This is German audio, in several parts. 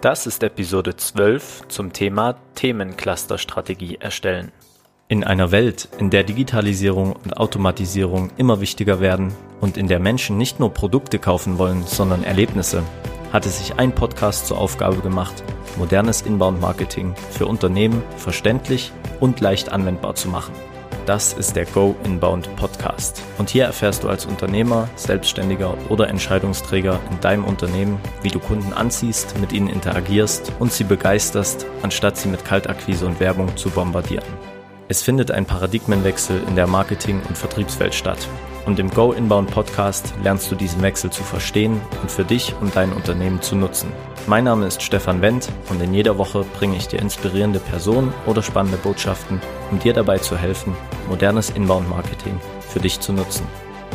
Das ist Episode 12 zum Thema Themencluster-Strategie erstellen. In einer Welt, in der Digitalisierung und Automatisierung immer wichtiger werden und in der Menschen nicht nur Produkte kaufen wollen, sondern Erlebnisse, hat es sich ein Podcast zur Aufgabe gemacht, modernes Inbound-Marketing für Unternehmen verständlich und leicht anwendbar zu machen. Das ist der Go Inbound Podcast. Und hier erfährst du als Unternehmer, Selbstständiger oder Entscheidungsträger in deinem Unternehmen, wie du Kunden anziehst, mit ihnen interagierst und sie begeisterst, anstatt sie mit Kaltakquise und Werbung zu bombardieren. Es findet ein Paradigmenwechsel in der Marketing- und Vertriebswelt statt. Und im Go Inbound Podcast lernst du diesen Wechsel zu verstehen und für dich und dein Unternehmen zu nutzen. Mein Name ist Stefan Wendt und in jeder Woche bringe ich dir inspirierende Personen oder spannende Botschaften, um dir dabei zu helfen, modernes Inbound Marketing für dich zu nutzen.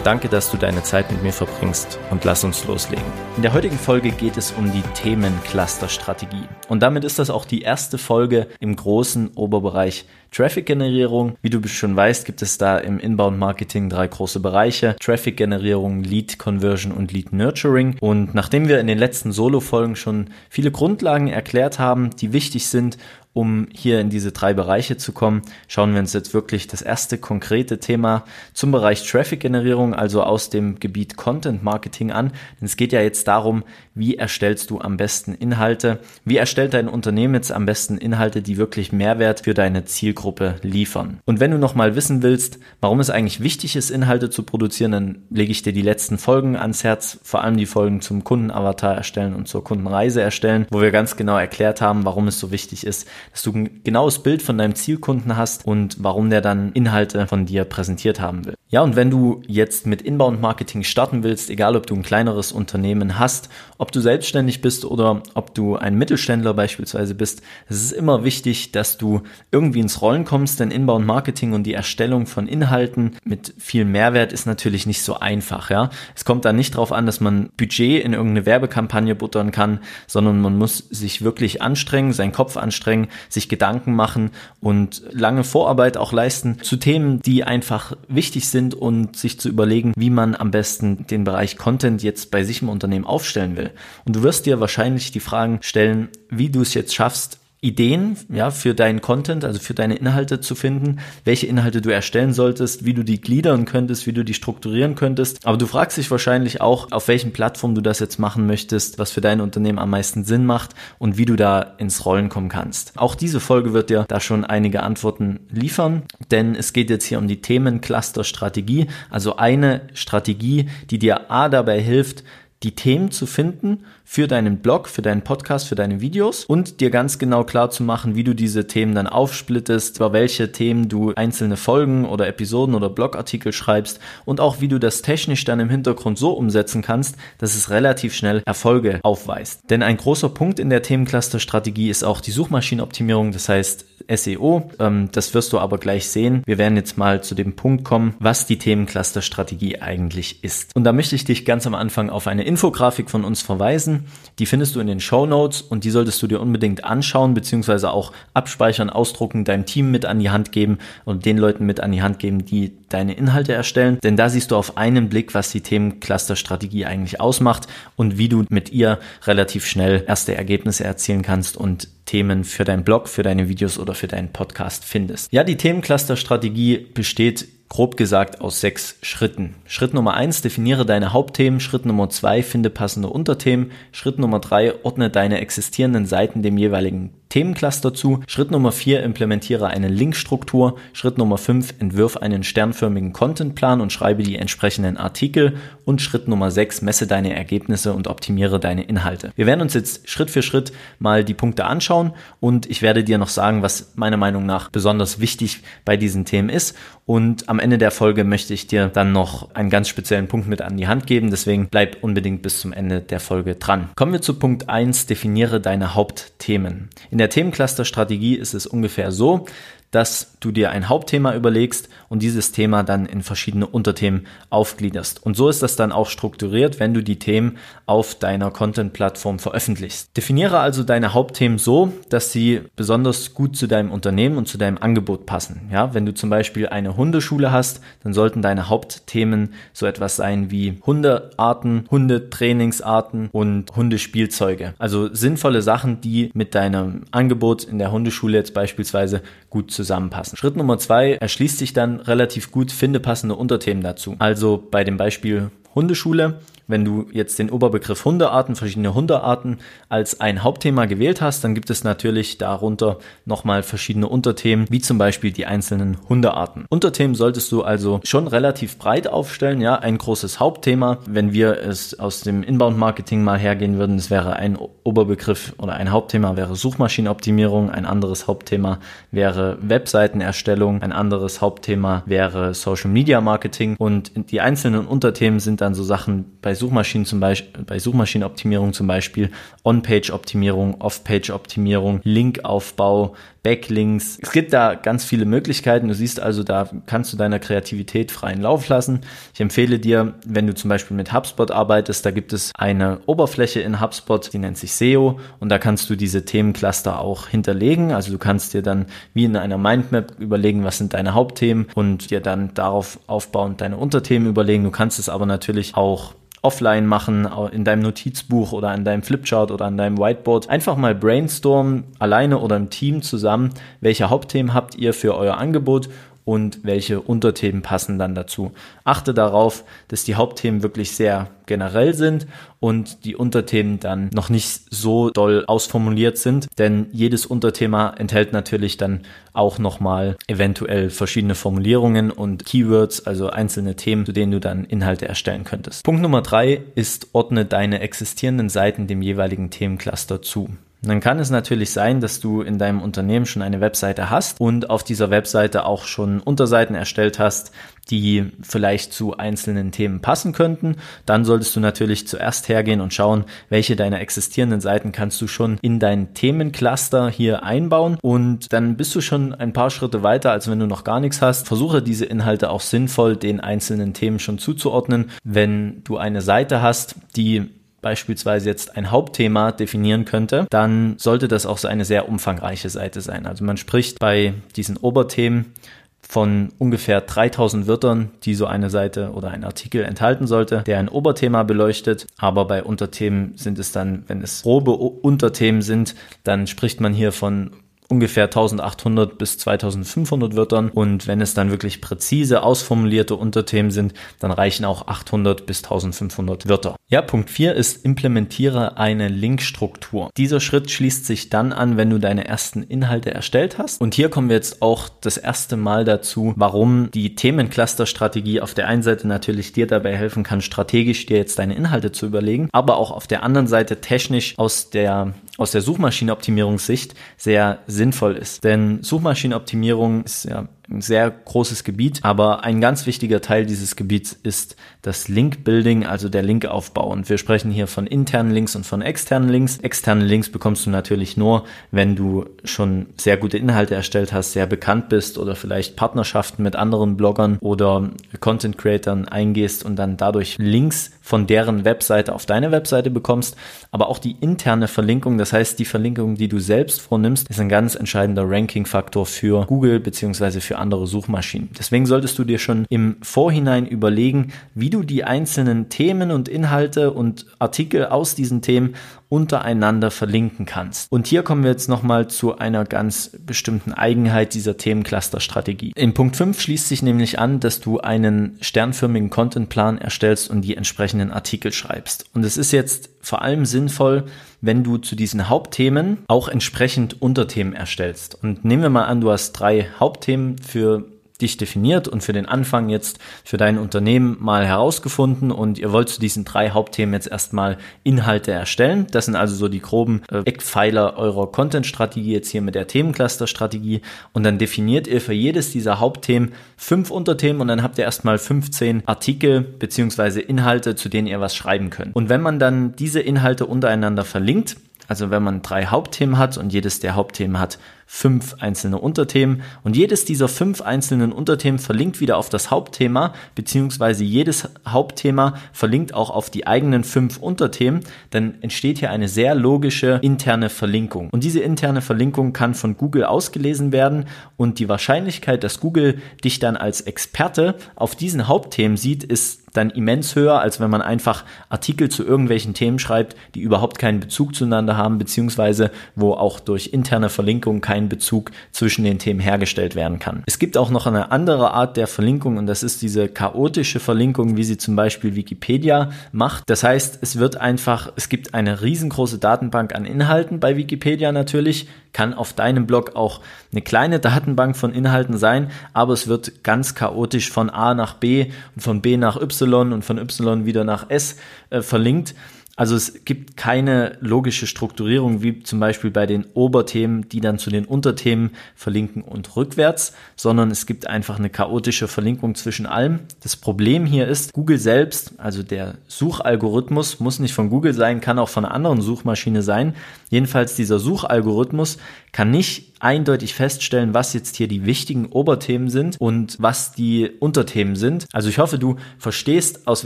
Danke, dass du deine Zeit mit mir verbringst und lass uns loslegen. In der heutigen Folge geht es um die Themencluster-Strategie. Und damit ist das auch die erste Folge im großen Oberbereich Traffic-Generierung. Wie du schon weißt, gibt es da im Inbound-Marketing drei große Bereiche. Traffic-Generierung, Lead-Conversion und Lead-Nurturing. Und nachdem wir in den letzten Solo-Folgen schon viele Grundlagen erklärt haben, die wichtig sind, um hier in diese drei Bereiche zu kommen, schauen wir uns jetzt wirklich das erste konkrete Thema zum Bereich Traffic-Generierung, also aus dem Gebiet Content-Marketing an. Denn es geht ja jetzt darum, wie erstellst du am besten Inhalte, wie erstellt dein Unternehmen jetzt am besten Inhalte, die wirklich Mehrwert für deine Zielgruppe liefern. Und wenn du nochmal wissen willst, warum es eigentlich wichtig ist, Inhalte zu produzieren, dann lege ich dir die letzten Folgen ans Herz, vor allem die Folgen zum Kundenavatar erstellen und zur Kundenreise erstellen, wo wir ganz genau erklärt haben, warum es so wichtig ist, dass du ein genaues Bild von deinem Zielkunden hast und warum der dann Inhalte von dir präsentiert haben will. Ja, und wenn du jetzt mit Inbound Marketing starten willst, egal ob du ein kleineres Unternehmen hast, ob du selbstständig bist oder ob du ein Mittelständler beispielsweise bist, es ist immer wichtig, dass du irgendwie ins Rollen kommst, denn Inbound Marketing und die Erstellung von Inhalten mit viel Mehrwert ist natürlich nicht so einfach, ja. Es kommt da nicht drauf an, dass man Budget in irgendeine Werbekampagne buttern kann, sondern man muss sich wirklich anstrengen, seinen Kopf anstrengen, sich Gedanken machen und lange Vorarbeit auch leisten zu Themen, die einfach wichtig sind und sich zu überlegen, wie man am besten den Bereich Content jetzt bei sich im Unternehmen aufstellen will. Und du wirst dir wahrscheinlich die Fragen stellen, wie du es jetzt schaffst, Ideen, ja, für deinen Content, also für deine Inhalte zu finden, welche Inhalte du erstellen solltest, wie du die gliedern könntest, wie du die strukturieren könntest. Aber du fragst dich wahrscheinlich auch, auf welchen Plattformen du das jetzt machen möchtest, was für dein Unternehmen am meisten Sinn macht und wie du da ins Rollen kommen kannst. Auch diese Folge wird dir da schon einige Antworten liefern, denn es geht jetzt hier um die Themencluster-Strategie, also eine Strategie, die dir A dabei hilft, die Themen zu finden für deinen Blog, für deinen Podcast, für deine Videos und dir ganz genau klar zu machen, wie du diese Themen dann aufsplittest, über welche Themen du einzelne Folgen oder Episoden oder Blogartikel schreibst und auch wie du das technisch dann im Hintergrund so umsetzen kannst, dass es relativ schnell Erfolge aufweist. Denn ein großer Punkt in der Themencluster-Strategie ist auch die Suchmaschinenoptimierung, das heißt SEO. Ähm, das wirst du aber gleich sehen. Wir werden jetzt mal zu dem Punkt kommen, was die Themencluster-Strategie eigentlich ist. Und da möchte ich dich ganz am Anfang auf eine Infografik von uns verweisen. Die findest du in den Show Notes und die solltest du dir unbedingt anschauen, beziehungsweise auch abspeichern, ausdrucken, deinem Team mit an die Hand geben und den Leuten mit an die Hand geben, die deine Inhalte erstellen. Denn da siehst du auf einen Blick, was die Themencluster-Strategie eigentlich ausmacht und wie du mit ihr relativ schnell erste Ergebnisse erzielen kannst und Themen für deinen Blog, für deine Videos oder für deinen Podcast findest. Ja, die Themencluster-Strategie besteht grob gesagt aus sechs Schritten. Schritt Nummer eins, definiere deine Hauptthemen. Schritt Nummer zwei, finde passende Unterthemen. Schritt Nummer drei, ordne deine existierenden Seiten dem jeweiligen Themencluster zu. Schritt Nummer 4, implementiere eine Linkstruktur. Schritt Nummer 5, entwirf einen sternförmigen Contentplan und schreibe die entsprechenden Artikel. Und Schritt Nummer 6, messe deine Ergebnisse und optimiere deine Inhalte. Wir werden uns jetzt Schritt für Schritt mal die Punkte anschauen und ich werde dir noch sagen, was meiner Meinung nach besonders wichtig bei diesen Themen ist. Und am Ende der Folge möchte ich dir dann noch einen ganz speziellen Punkt mit an die Hand geben. Deswegen bleib unbedingt bis zum Ende der Folge dran. Kommen wir zu Punkt 1, definiere deine Hauptthemen. In der Themencluster-Strategie ist es ungefähr so, dass du dir ein Hauptthema überlegst und dieses Thema dann in verschiedene Unterthemen aufgliederst. Und so ist das dann auch strukturiert, wenn du die Themen auf deiner Content-Plattform veröffentlichst. Definiere also deine Hauptthemen so, dass sie besonders gut zu deinem Unternehmen und zu deinem Angebot passen. Ja, wenn du zum Beispiel eine Hundeschule hast, dann sollten deine Hauptthemen so etwas sein wie Hundearten, Hundetrainingsarten und Hundespielzeuge. Also sinnvolle Sachen, die mit deinem Angebot in der Hundeschule jetzt beispielsweise gut zusammenpassen. Schritt Nummer zwei erschließt sich dann relativ gut, finde passende Unterthemen dazu. Also bei dem Beispiel Hundeschule wenn du jetzt den Oberbegriff Hundearten, verschiedene Hundearten als ein Hauptthema gewählt hast, dann gibt es natürlich darunter nochmal verschiedene Unterthemen, wie zum Beispiel die einzelnen Hundearten. Unterthemen solltest du also schon relativ breit aufstellen, ja, ein großes Hauptthema. Wenn wir es aus dem Inbound-Marketing mal hergehen würden, es wäre ein Oberbegriff oder ein Hauptthema wäre Suchmaschinenoptimierung, ein anderes Hauptthema wäre Webseitenerstellung, ein anderes Hauptthema wäre Social Media Marketing und die einzelnen Unterthemen sind dann so Sachen bei Suchmaschinen zum Beispiel, bei Suchmaschinenoptimierung zum Beispiel On-Page-Optimierung, Off-Page-Optimierung, Linkaufbau, Backlinks. Es gibt da ganz viele Möglichkeiten. Du siehst also, da kannst du deiner Kreativität freien Lauf lassen. Ich empfehle dir, wenn du zum Beispiel mit HubSpot arbeitest, da gibt es eine Oberfläche in HubSpot, die nennt sich SEO und da kannst du diese Themencluster auch hinterlegen. Also du kannst dir dann wie in einer Mindmap überlegen, was sind deine Hauptthemen und dir dann darauf aufbauend deine Unterthemen überlegen. Du kannst es aber natürlich auch offline machen, in deinem Notizbuch oder in deinem Flipchart oder an deinem Whiteboard. Einfach mal brainstormen, alleine oder im Team zusammen, welche Hauptthemen habt ihr für euer Angebot und welche Unterthemen passen dann dazu. Achte darauf, dass die Hauptthemen wirklich sehr generell sind und die Unterthemen dann noch nicht so doll ausformuliert sind, denn jedes Unterthema enthält natürlich dann auch nochmal eventuell verschiedene Formulierungen und Keywords, also einzelne Themen, zu denen du dann Inhalte erstellen könntest. Punkt Nummer drei ist, ordne deine existierenden Seiten dem jeweiligen Themencluster zu. Dann kann es natürlich sein, dass du in deinem Unternehmen schon eine Webseite hast und auf dieser Webseite auch schon Unterseiten erstellt hast, die vielleicht zu einzelnen Themen passen könnten. Dann solltest du natürlich zuerst hergehen und schauen, welche deiner existierenden Seiten kannst du schon in dein Themencluster hier einbauen und dann bist du schon ein paar Schritte weiter, als wenn du noch gar nichts hast. Versuche diese Inhalte auch sinnvoll den einzelnen Themen schon zuzuordnen. Wenn du eine Seite hast, die beispielsweise jetzt ein Hauptthema definieren könnte, dann sollte das auch so eine sehr umfangreiche Seite sein. Also man spricht bei diesen Oberthemen von ungefähr 3000 Wörtern, die so eine Seite oder ein Artikel enthalten sollte, der ein Oberthema beleuchtet. Aber bei Unterthemen sind es dann, wenn es grobe Unterthemen sind, dann spricht man hier von ungefähr 1800 bis 2500 Wörtern und wenn es dann wirklich präzise ausformulierte Unterthemen sind, dann reichen auch 800 bis 1500 Wörter. Ja, Punkt 4 ist implementiere eine Linkstruktur. Dieser Schritt schließt sich dann an, wenn du deine ersten Inhalte erstellt hast und hier kommen wir jetzt auch das erste Mal dazu, warum die Themencluster-Strategie auf der einen Seite natürlich dir dabei helfen kann, strategisch dir jetzt deine Inhalte zu überlegen, aber auch auf der anderen Seite technisch aus der aus der Suchmaschinenoptimierungssicht sehr sinnvoll ist. Denn Suchmaschinenoptimierung ist ja ein sehr großes Gebiet, aber ein ganz wichtiger Teil dieses Gebiets ist das Link-Building, also der Linkaufbau. Und wir sprechen hier von internen Links und von externen Links. Externe Links bekommst du natürlich nur, wenn du schon sehr gute Inhalte erstellt hast, sehr bekannt bist oder vielleicht Partnerschaften mit anderen Bloggern oder Content Creatern eingehst und dann dadurch Links von deren Webseite auf deine Webseite bekommst. Aber auch die interne Verlinkung, das heißt die Verlinkung, die du selbst vornimmst, ist ein ganz entscheidender Ranking-Faktor für Google beziehungsweise für andere Suchmaschinen. Deswegen solltest du dir schon im Vorhinein überlegen, wie du die einzelnen Themen und Inhalte und Artikel aus diesen Themen untereinander verlinken kannst. Und hier kommen wir jetzt nochmal zu einer ganz bestimmten Eigenheit dieser Themencluster-Strategie. In Punkt 5 schließt sich nämlich an, dass du einen sternförmigen Contentplan erstellst und die entsprechenden Artikel schreibst. Und es ist jetzt vor allem sinnvoll, wenn du zu diesen Hauptthemen auch entsprechend Unterthemen erstellst. Und nehmen wir mal an, du hast drei Hauptthemen für dich definiert und für den Anfang jetzt für dein Unternehmen mal herausgefunden und ihr wollt zu diesen drei Hauptthemen jetzt erstmal Inhalte erstellen. Das sind also so die groben äh, Eckpfeiler eurer Content-Strategie jetzt hier mit der Themencluster-Strategie und dann definiert ihr für jedes dieser Hauptthemen fünf Unterthemen und dann habt ihr erstmal 15 Artikel beziehungsweise Inhalte, zu denen ihr was schreiben könnt. Und wenn man dann diese Inhalte untereinander verlinkt, Also wenn man drei Hauptthemen hat und jedes der Hauptthemen hat fünf einzelne Unterthemen. Und jedes dieser fünf einzelnen Unterthemen verlinkt wieder auf das Hauptthema, beziehungsweise jedes Hauptthema verlinkt auch auf die eigenen fünf Unterthemen, dann entsteht hier eine sehr logische interne Verlinkung. Und diese interne Verlinkung kann von Google ausgelesen werden. Und die Wahrscheinlichkeit, dass Google dich dann als Experte auf diesen Hauptthemen sieht, ist dann immens höher, als wenn man einfach Artikel zu irgendwelchen Themen schreibt, die überhaupt keinen Bezug zueinander haben, beziehungsweise wo auch durch interne Verlinkung kein Bezug zwischen den Themen hergestellt werden kann. Es gibt auch noch eine andere Art der Verlinkung und das ist diese chaotische Verlinkung, wie sie zum Beispiel Wikipedia macht. Das heißt, es wird einfach, es gibt eine riesengroße Datenbank an Inhalten bei Wikipedia natürlich, kann auf deinem Blog auch eine kleine Datenbank von Inhalten sein, aber es wird ganz chaotisch von A nach B und von B nach Y und von Y wieder nach S äh, verlinkt. Also es gibt keine logische Strukturierung wie zum Beispiel bei den Oberthemen, die dann zu den Unterthemen verlinken und rückwärts, sondern es gibt einfach eine chaotische Verlinkung zwischen allem. Das Problem hier ist, Google selbst, also der Suchalgorithmus, muss nicht von Google sein, kann auch von einer anderen Suchmaschine sein. Jedenfalls dieser Suchalgorithmus kann nicht eindeutig feststellen, was jetzt hier die wichtigen Oberthemen sind und was die Unterthemen sind. Also ich hoffe, du verstehst, aus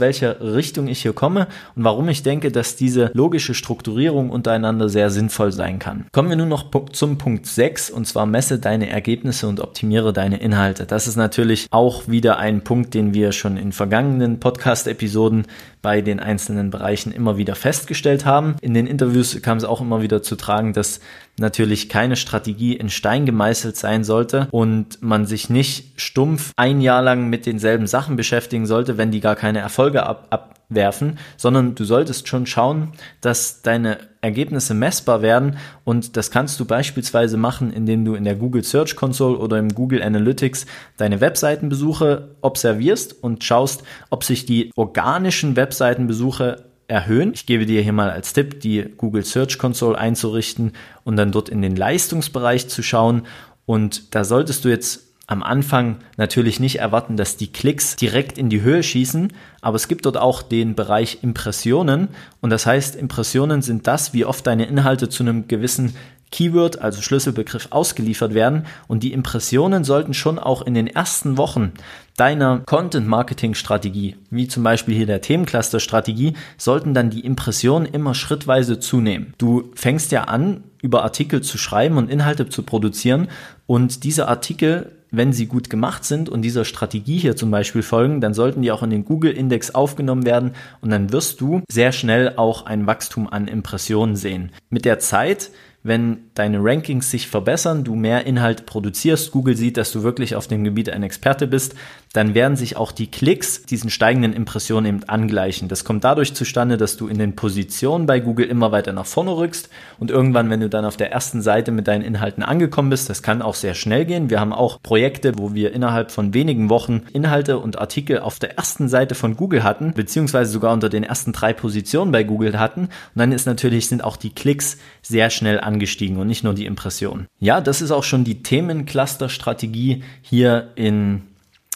welcher Richtung ich hier komme und warum ich denke, dass diese logische Strukturierung untereinander sehr sinnvoll sein kann. Kommen wir nun noch zum Punkt 6 und zwar messe deine Ergebnisse und optimiere deine Inhalte. Das ist natürlich auch wieder ein Punkt, den wir schon in vergangenen Podcast-Episoden bei den einzelnen Bereichen immer wieder festgestellt haben. In den Interviews kam es auch immer wieder zu tragen, dass natürlich keine Strategie in Stein gemeißelt sein sollte und man sich nicht stumpf ein Jahr lang mit denselben Sachen beschäftigen sollte, wenn die gar keine Erfolge ab, abwerfen, sondern du solltest schon schauen, dass deine Ergebnisse messbar werden und das kannst du beispielsweise machen, indem du in der Google Search Console oder im Google Analytics deine Webseitenbesuche observierst und schaust, ob sich die organischen Webseitenbesuche erhöhen. Ich gebe dir hier mal als Tipp, die Google Search Console einzurichten und dann dort in den Leistungsbereich zu schauen. Und da solltest du jetzt am Anfang natürlich nicht erwarten, dass die Klicks direkt in die Höhe schießen, aber es gibt dort auch den Bereich Impressionen. Und das heißt, Impressionen sind das, wie oft deine Inhalte zu einem gewissen Keyword, also Schlüsselbegriff, ausgeliefert werden. Und die Impressionen sollten schon auch in den ersten Wochen deiner Content-Marketing-Strategie, wie zum Beispiel hier der Themencluster-Strategie, sollten dann die Impressionen immer schrittweise zunehmen. Du fängst ja an, über Artikel zu schreiben und Inhalte zu produzieren und diese Artikel wenn sie gut gemacht sind und dieser Strategie hier zum Beispiel folgen, dann sollten die auch in den Google-Index aufgenommen werden und dann wirst du sehr schnell auch ein Wachstum an Impressionen sehen. Mit der Zeit wenn deine Rankings sich verbessern, du mehr Inhalt produzierst, Google sieht, dass du wirklich auf dem Gebiet ein Experte bist, dann werden sich auch die Klicks diesen steigenden Impressionen eben angleichen. Das kommt dadurch zustande, dass du in den Positionen bei Google immer weiter nach vorne rückst und irgendwann, wenn du dann auf der ersten Seite mit deinen Inhalten angekommen bist, das kann auch sehr schnell gehen. Wir haben auch Projekte, wo wir innerhalb von wenigen Wochen Inhalte und Artikel auf der ersten Seite von Google hatten, beziehungsweise sogar unter den ersten drei Positionen bei Google hatten. Und dann ist natürlich, sind auch die Klicks sehr schnell angestiegen und nicht nur die Impressionen. Ja, das ist auch schon die Themencluster-Strategie hier in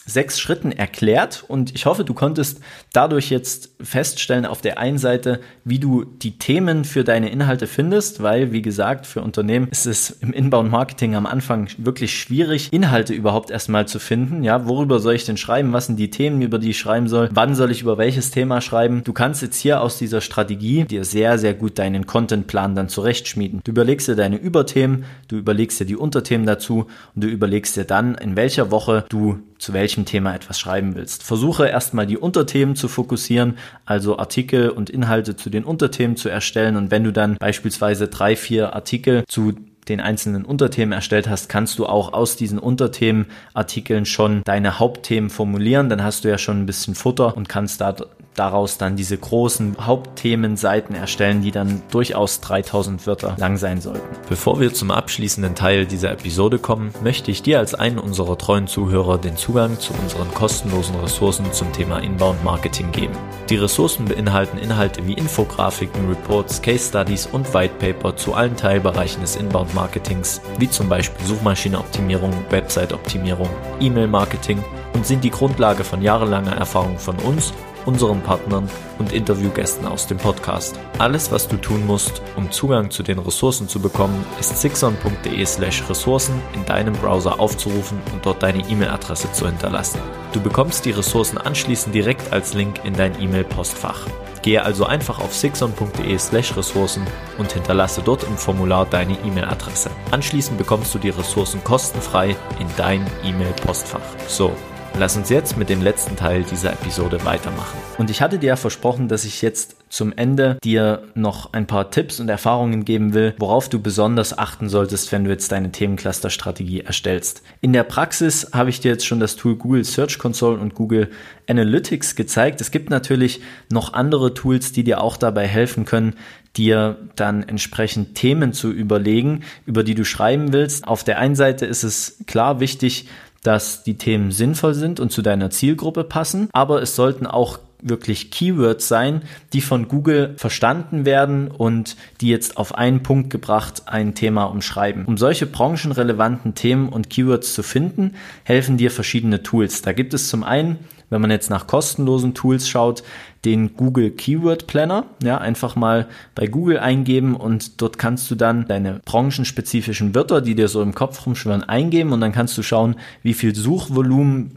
sechs Schritten erklärt und ich hoffe, du konntest dadurch jetzt feststellen auf der einen Seite, wie du die Themen für deine Inhalte findest, weil wie gesagt, für Unternehmen ist es im Inbound Marketing am Anfang wirklich schwierig, Inhalte überhaupt erstmal zu finden. Ja, worüber soll ich denn schreiben? Was sind die Themen, über die ich schreiben soll? Wann soll ich über welches Thema schreiben? Du kannst jetzt hier aus dieser Strategie dir sehr, sehr gut deinen Contentplan dann zurechtschmieden. Du überlegst dir deine Überthemen, du überlegst dir die Unterthemen dazu und du überlegst dir dann, in welcher Woche du zu welchem Thema etwas schreiben willst. Versuche erstmal die Unterthemen zu fokussieren, also Artikel und Inhalte zu den Unterthemen zu erstellen. Und wenn du dann beispielsweise drei, vier Artikel zu den einzelnen Unterthemen erstellt hast, kannst du auch aus diesen Unterthemenartikeln schon deine Hauptthemen formulieren. Dann hast du ja schon ein bisschen Futter und kannst da daraus dann diese großen Hauptthemenseiten erstellen, die dann durchaus 3000 Wörter lang sein sollten. Bevor wir zum abschließenden Teil dieser Episode kommen, möchte ich dir als einen unserer treuen Zuhörer den Zugang zu unseren kostenlosen Ressourcen zum Thema Inbound Marketing geben. Die Ressourcen beinhalten Inhalte wie Infografiken, Reports, Case Studies und White Paper zu allen Teilbereichen des Inbound Marketings, wie zum Beispiel Suchmaschineoptimierung, Website-Optimierung, E-Mail-Marketing und sind die Grundlage von jahrelanger Erfahrung von uns unseren Partnern und Interviewgästen aus dem Podcast. Alles, was du tun musst, um Zugang zu den Ressourcen zu bekommen, ist sixon.de slash Ressourcen in deinem Browser aufzurufen und dort deine E-Mail-Adresse zu hinterlassen. Du bekommst die Ressourcen anschließend direkt als Link in dein E-Mail-Postfach. Gehe also einfach auf sixon.de slash Ressourcen und hinterlasse dort im Formular deine E-Mail-Adresse. Anschließend bekommst du die Ressourcen kostenfrei in dein E-Mail-Postfach. So, Lass uns jetzt mit dem letzten Teil dieser Episode weitermachen. Und ich hatte dir ja versprochen, dass ich jetzt zum Ende dir noch ein paar Tipps und Erfahrungen geben will, worauf du besonders achten solltest, wenn du jetzt deine Themencluster-Strategie erstellst. In der Praxis habe ich dir jetzt schon das Tool Google Search Console und Google Analytics gezeigt. Es gibt natürlich noch andere Tools, die dir auch dabei helfen können, dir dann entsprechend Themen zu überlegen, über die du schreiben willst. Auf der einen Seite ist es klar wichtig, dass die Themen sinnvoll sind und zu deiner Zielgruppe passen, aber es sollten auch wirklich Keywords sein, die von Google verstanden werden und die jetzt auf einen Punkt gebracht ein Thema umschreiben. Um solche branchenrelevanten Themen und Keywords zu finden, helfen dir verschiedene Tools. Da gibt es zum einen wenn man jetzt nach kostenlosen Tools schaut, den Google Keyword Planner. Ja, einfach mal bei Google eingeben und dort kannst du dann deine branchenspezifischen Wörter, die dir so im Kopf rumschwirren, eingeben und dann kannst du schauen, wie viel Suchvolumen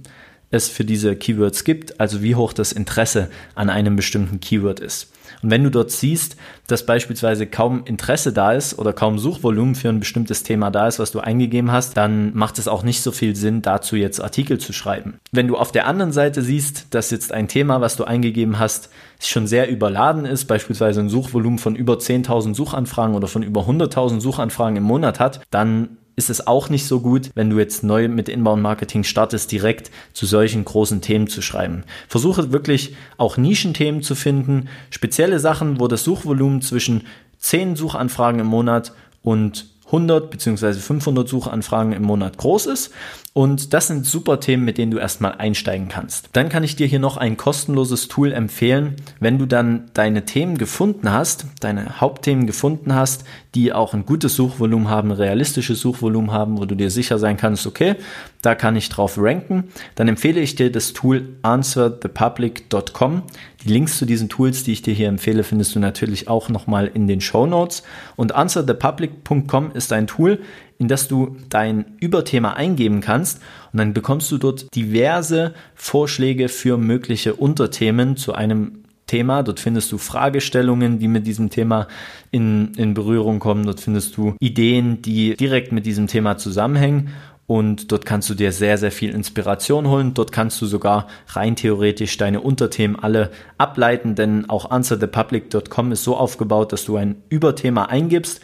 es für diese Keywords gibt, also wie hoch das Interesse an einem bestimmten Keyword ist. Und wenn du dort siehst, dass beispielsweise kaum Interesse da ist oder kaum Suchvolumen für ein bestimmtes Thema da ist, was du eingegeben hast, dann macht es auch nicht so viel Sinn, dazu jetzt Artikel zu schreiben. Wenn du auf der anderen Seite siehst, dass jetzt ein Thema, was du eingegeben hast, schon sehr überladen ist, beispielsweise ein Suchvolumen von über 10.000 Suchanfragen oder von über 100.000 Suchanfragen im Monat hat, dann ist es auch nicht so gut, wenn du jetzt neu mit Inbound Marketing startest, direkt zu solchen großen Themen zu schreiben. Versuche wirklich auch Nischenthemen zu finden, spezielle Sachen, wo das Suchvolumen zwischen 10 Suchanfragen im Monat und 100 bzw. 500 Suchanfragen im Monat groß ist. Und das sind super Themen, mit denen du erstmal einsteigen kannst. Dann kann ich dir hier noch ein kostenloses Tool empfehlen, wenn du dann deine Themen gefunden hast, deine Hauptthemen gefunden hast, die auch ein gutes Suchvolumen haben, realistisches Suchvolumen haben, wo du dir sicher sein kannst, okay, da kann ich drauf ranken, dann empfehle ich dir das Tool answerthepublic.com. Die Links zu diesen Tools, die ich dir hier empfehle, findest du natürlich auch nochmal in den Show Notes. Und answerthepublic.com ist ein Tool, in das du dein Überthema eingeben kannst und dann bekommst du dort diverse Vorschläge für mögliche Unterthemen zu einem Thema. Dort findest du Fragestellungen, die mit diesem Thema in, in Berührung kommen. Dort findest du Ideen, die direkt mit diesem Thema zusammenhängen. Und dort kannst du dir sehr, sehr viel Inspiration holen. Dort kannst du sogar rein theoretisch deine Unterthemen alle ableiten, denn auch answerthepublic.com ist so aufgebaut, dass du ein Überthema eingibst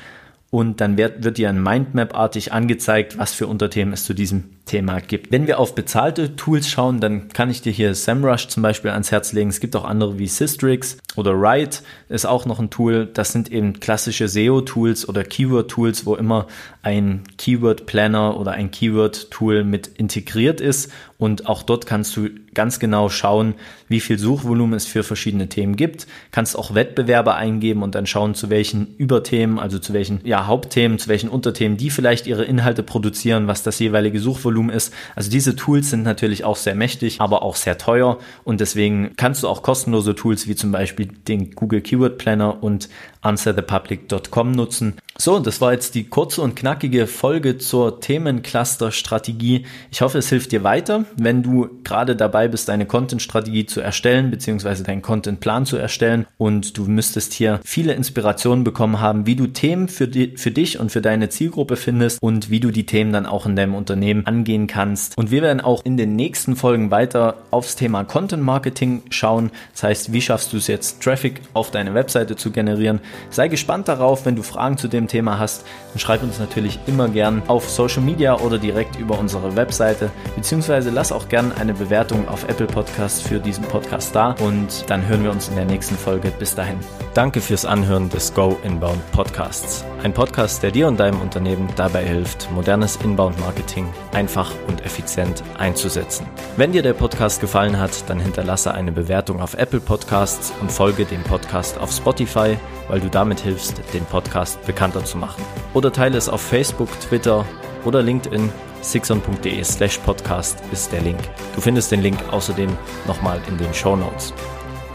und dann wird, wird dir ein Mindmap-artig angezeigt, was für Unterthemen es zu diesem Thema gibt. Wenn wir auf bezahlte Tools schauen, dann kann ich dir hier SEMrush zum Beispiel ans Herz legen. Es gibt auch andere wie Systrix oder Write ist auch noch ein Tool. Das sind eben klassische SEO-Tools oder Keyword-Tools, wo immer ein Keyword-Planner oder ein Keyword-Tool mit integriert ist. Und auch dort kannst du ganz genau schauen, wie viel Suchvolumen es für verschiedene Themen gibt. Kannst auch Wettbewerbe eingeben und dann schauen, zu welchen Überthemen, also zu welchen ja, Hauptthemen, zu welchen Unterthemen, die vielleicht ihre Inhalte produzieren, was das jeweilige Suchvolumen ist. Also diese Tools sind natürlich auch sehr mächtig, aber auch sehr teuer und deswegen kannst du auch kostenlose Tools wie zum Beispiel den Google Keyword Planner und answerthepublic.com nutzen. So, das war jetzt die kurze und knackige Folge zur Themencluster-Strategie. Ich hoffe, es hilft dir weiter, wenn du gerade dabei bist, deine Content-Strategie zu erstellen, beziehungsweise deinen Content-Plan zu erstellen und du müsstest hier viele Inspirationen bekommen haben, wie du Themen für, die, für dich und für deine Zielgruppe findest und wie du die Themen dann auch in deinem Unternehmen angehen kannst. Und wir werden auch in den nächsten Folgen weiter aufs Thema Content-Marketing schauen. Das heißt, wie schaffst du es jetzt, Traffic auf deine Webseite zu generieren? Sei gespannt darauf, wenn du Fragen zu dem Thema hast, dann schreib uns natürlich immer gern auf Social Media oder direkt über unsere Webseite, beziehungsweise lass auch gern eine Bewertung auf Apple Podcasts für diesen Podcast da und dann hören wir uns in der nächsten Folge. Bis dahin. Danke fürs Anhören des Go Inbound Podcasts. Ein Podcast, der dir und deinem Unternehmen dabei hilft, modernes Inbound Marketing einfach und effizient einzusetzen. Wenn dir der Podcast gefallen hat, dann hinterlasse eine Bewertung auf Apple Podcasts und folge dem Podcast auf Spotify, weil du damit hilfst, den Podcast bekannter zu machen. Oder teile es auf Facebook, Twitter oder LinkedIn. sixon.de slash podcast ist der Link. Du findest den Link außerdem nochmal in den Show Notes.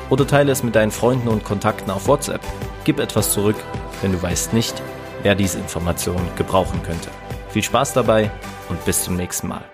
oder teile es mit deinen Freunden und Kontakten auf WhatsApp. Gib etwas zurück, denn du weißt nicht, wer diese Information gebrauchen könnte. Viel Spaß dabei und bis zum nächsten Mal.